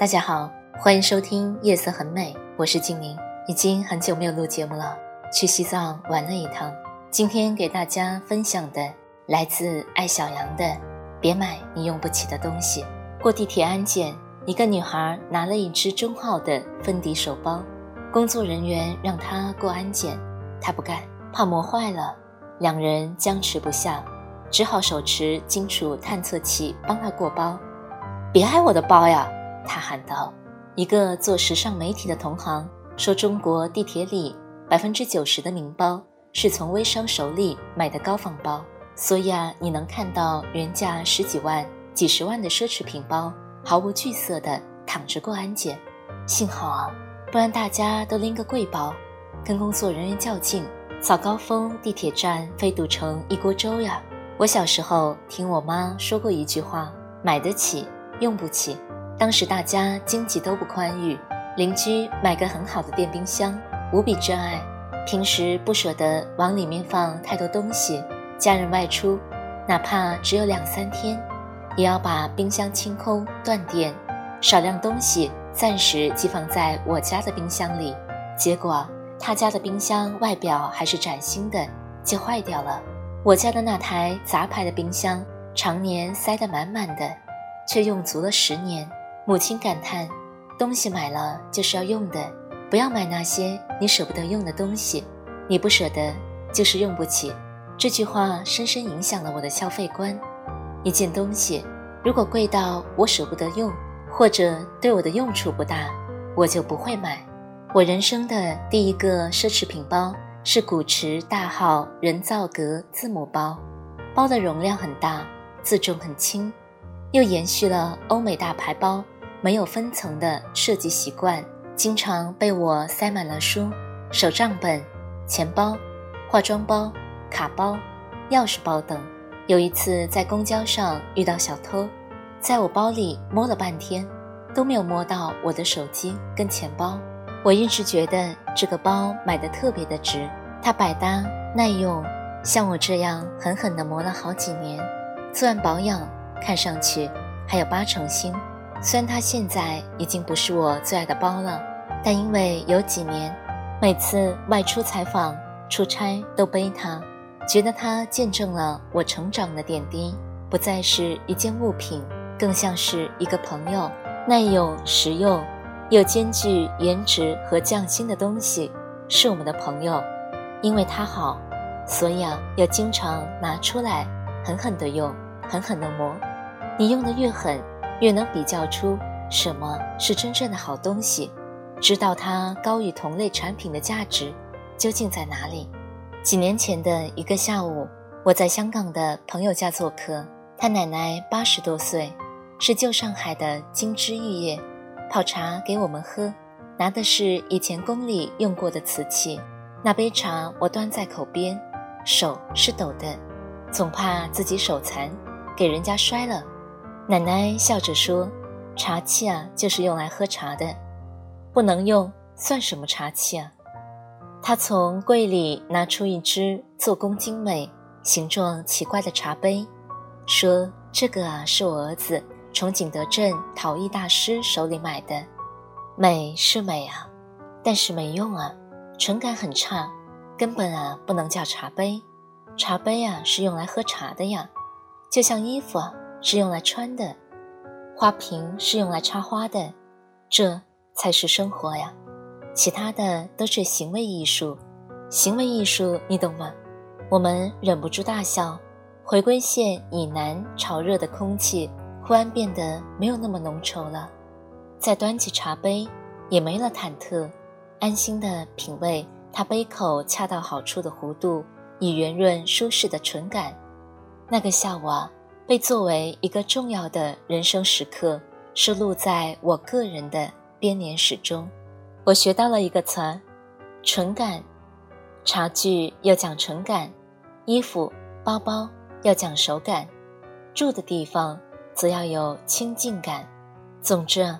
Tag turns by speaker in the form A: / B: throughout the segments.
A: 大家好，欢迎收听《夜色很美》，我是静宁。已经很久没有录节目了，去西藏玩了一趟。今天给大家分享的来自爱小羊的《别买你用不起的东西》。过地铁安检，一个女孩拿了一只中号的芬迪手包，工作人员让她过安检，她不干，怕磨坏了。两人僵持不下，只好手持金属探测器帮她过包。别挨我的包呀！他喊道：“一个做时尚媒体的同行说，中国地铁里百分之九十的名包是从微商手里买的高仿包，所以啊，你能看到原价十几万、几十万的奢侈品包毫无惧色的躺着过安检。幸好啊，不然大家都拎个贵包，跟工作人员较劲，早高峰地铁站非堵成一锅粥呀。我小时候听我妈说过一句话：买得起，用不起。”当时大家经济都不宽裕，邻居买个很好的电冰箱，无比珍爱。平时不舍得往里面放太多东西，家人外出，哪怕只有两三天，也要把冰箱清空断电，少量东西暂时寄放在我家的冰箱里。结果他家的冰箱外表还是崭新的，就坏掉了。我家的那台杂牌的冰箱，常年塞得满满的，却用足了十年。母亲感叹：“东西买了就是要用的，不要买那些你舍不得用的东西。你不舍得，就是用不起。”这句话深深影响了我的消费观。一件东西如果贵到我舍不得用，或者对我的用处不大，我就不会买。我人生的第一个奢侈品包是古驰大号人造革字母包，包的容量很大，自重很轻。又延续了欧美大牌包没有分层的设计习惯，经常被我塞满了书、手账本、钱包、化妆包、卡包、钥匙包等。有一次在公交上遇到小偷，在我包里摸了半天，都没有摸到我的手机跟钱包。我一直觉得这个包买的特别的值，它百搭耐用，像我这样狠狠地磨了好几年，做完保养。看上去还有八成新，虽然它现在已经不是我最爱的包了，但因为有几年每次外出采访、出差都背它，觉得它见证了我成长的点滴，不再是一件物品，更像是一个朋友，耐用、实用，又兼具颜值和匠心的东西，是我们的朋友。因为它好，所以啊，要经常拿出来，狠狠地用，狠狠地磨。你用的越狠，越能比较出什么是真正的好东西，知道它高于同类产品的价值究竟在哪里。几年前的一个下午，我在香港的朋友家做客，他奶奶八十多岁，是旧上海的金枝玉叶，泡茶给我们喝，拿的是以前宫里用过的瓷器。那杯茶我端在口边，手是抖的，总怕自己手残，给人家摔了。奶奶笑着说：“茶器啊，就是用来喝茶的，不能用算什么茶器啊？”她从柜里拿出一只做工精美、形状奇怪的茶杯，说：“这个啊，是我儿子从景德镇陶艺大师手里买的，美是美啊，但是没用啊，纯感很差，根本啊不能叫茶杯。茶杯啊是用来喝茶的呀，就像衣服啊。”是用来穿的，花瓶是用来插花的，这才是生活呀！其他的都是行为艺术，行为艺术你懂吗？我们忍不住大笑。回归线以南潮热的空气忽然变得没有那么浓稠了，再端起茶杯，也没了忐忑，安心的品味它杯口恰到好处的弧度与圆润舒适的唇感。那个下午啊。被作为一个重要的人生时刻收录在我个人的编年史中。我学到了一个词儿：纯感。茶具要讲纯感，衣服、包包要讲手感，住的地方则要有亲近感。总之，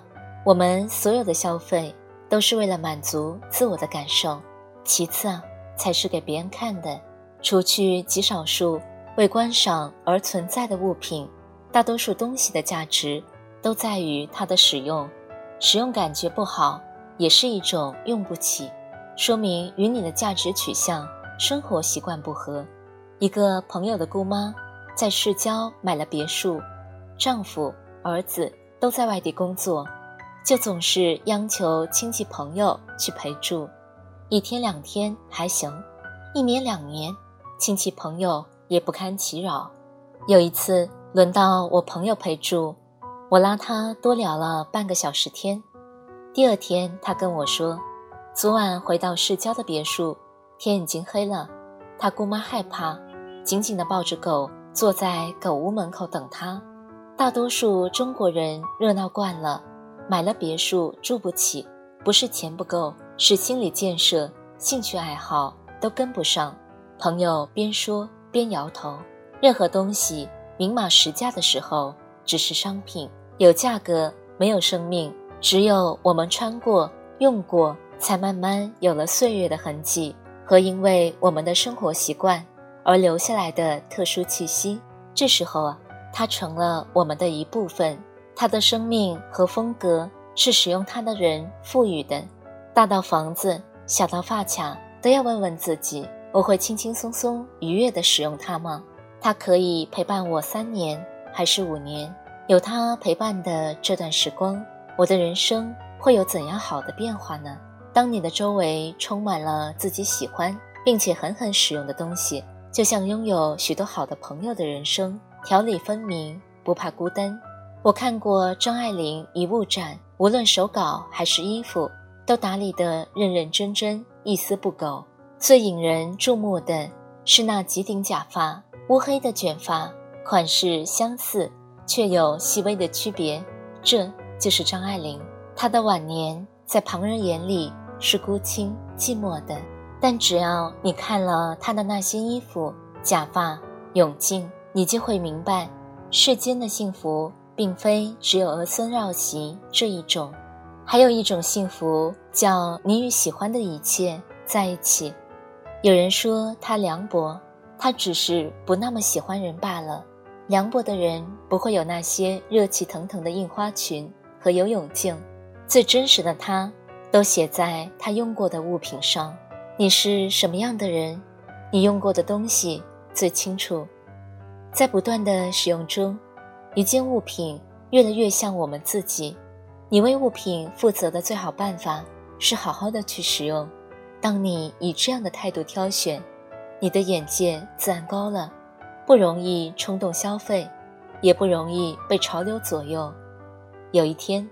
A: 我们所有的消费都是为了满足自我的感受，其次啊，才是给别人看的。除去极少数为观赏而存在的物品，大多数东西的价值都在于它的使用。使用感觉不好，也是一种用不起。说明与你的价值取向、生活习惯不合。一个朋友的姑妈在市郊买了别墅，丈夫、儿子都在外地工作，就总是央求亲戚朋友去陪住。一天两天还行，一年两年，亲戚朋友也不堪其扰。有一次轮到我朋友陪住，我拉他多聊了半个小时天。第二天他跟我说。昨晚回到市郊的别墅，天已经黑了。他姑妈害怕，紧紧地抱着狗，坐在狗屋门口等他。大多数中国人热闹惯了，买了别墅住不起，不是钱不够，是心理建设、兴趣爱好都跟不上。朋友边说边摇头。任何东西明码实价的时候，只是商品，有价格没有生命。只有我们穿过、用过。才慢慢有了岁月的痕迹和因为我们的生活习惯而留下来的特殊气息。这时候啊，它成了我们的一部分。它的生命和风格是使用它的人赋予的。大到房子，小到发卡，都要问问自己：我会轻轻松松、愉悦地使用它吗？它可以陪伴我三年还是五年？有它陪伴的这段时光，我的人生会有怎样好的变化呢？当你的周围充满了自己喜欢并且狠狠使用的东西，就像拥有许多好的朋友的人生，条理分明，不怕孤单。我看过张爱玲遗物展，无论手稿还是衣服，都打理得认认真真，一丝不苟。最引人注目的是那几顶假发，乌黑的卷发，款式相似，却有细微的区别。这就是张爱玲，她的晚年在旁人眼里。是孤清寂寞的，但只要你看了他的那些衣服、假发、泳镜，你就会明白，世间的幸福并非只有儿孙绕膝这一种，还有一种幸福叫你与喜欢的一切在一起。有人说他凉薄，他只是不那么喜欢人罢了。凉薄的人不会有那些热气腾腾的印花裙和游泳镜，最真实的他。都写在他用过的物品上。你是什么样的人，你用过的东西最清楚。在不断的使用中，一件物品越来越像我们自己。你为物品负责的最好办法是好好的去使用。当你以这样的态度挑选，你的眼界自然高了，不容易冲动消费，也不容易被潮流左右。有一天，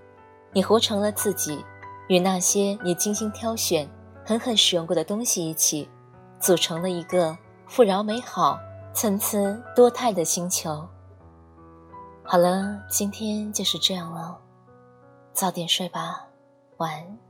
A: 你活成了自己。与那些你精心挑选、狠狠使用过的东西一起，组成了一个富饶美好、参差多态的星球。好了，今天就是这样了，早点睡吧，晚安。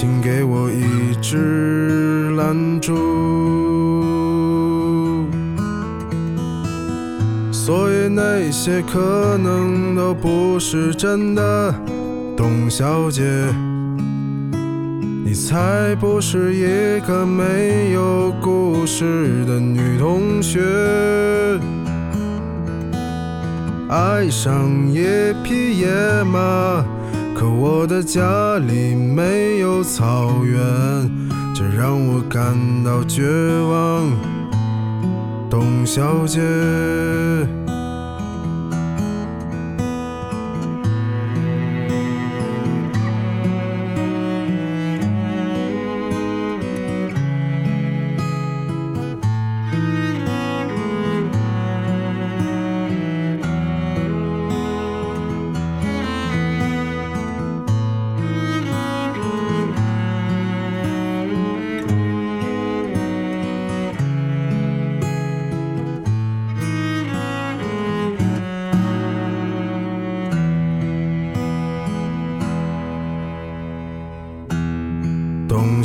B: 请给我一支蜡烛。所以那些可能都不是真的，董小姐，你才不是一个没有故事的女同学。爱上一匹野马，可我的家里没有草原，这让我感到绝望，董小姐。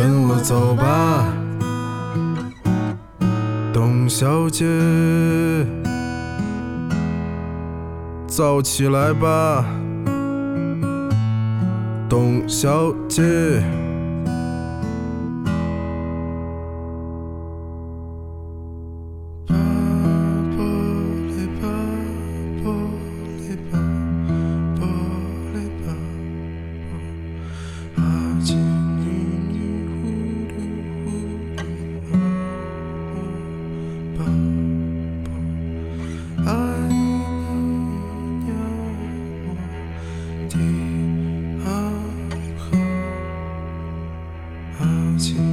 B: 跟我走吧，董小姐，早起来吧，董小姐。to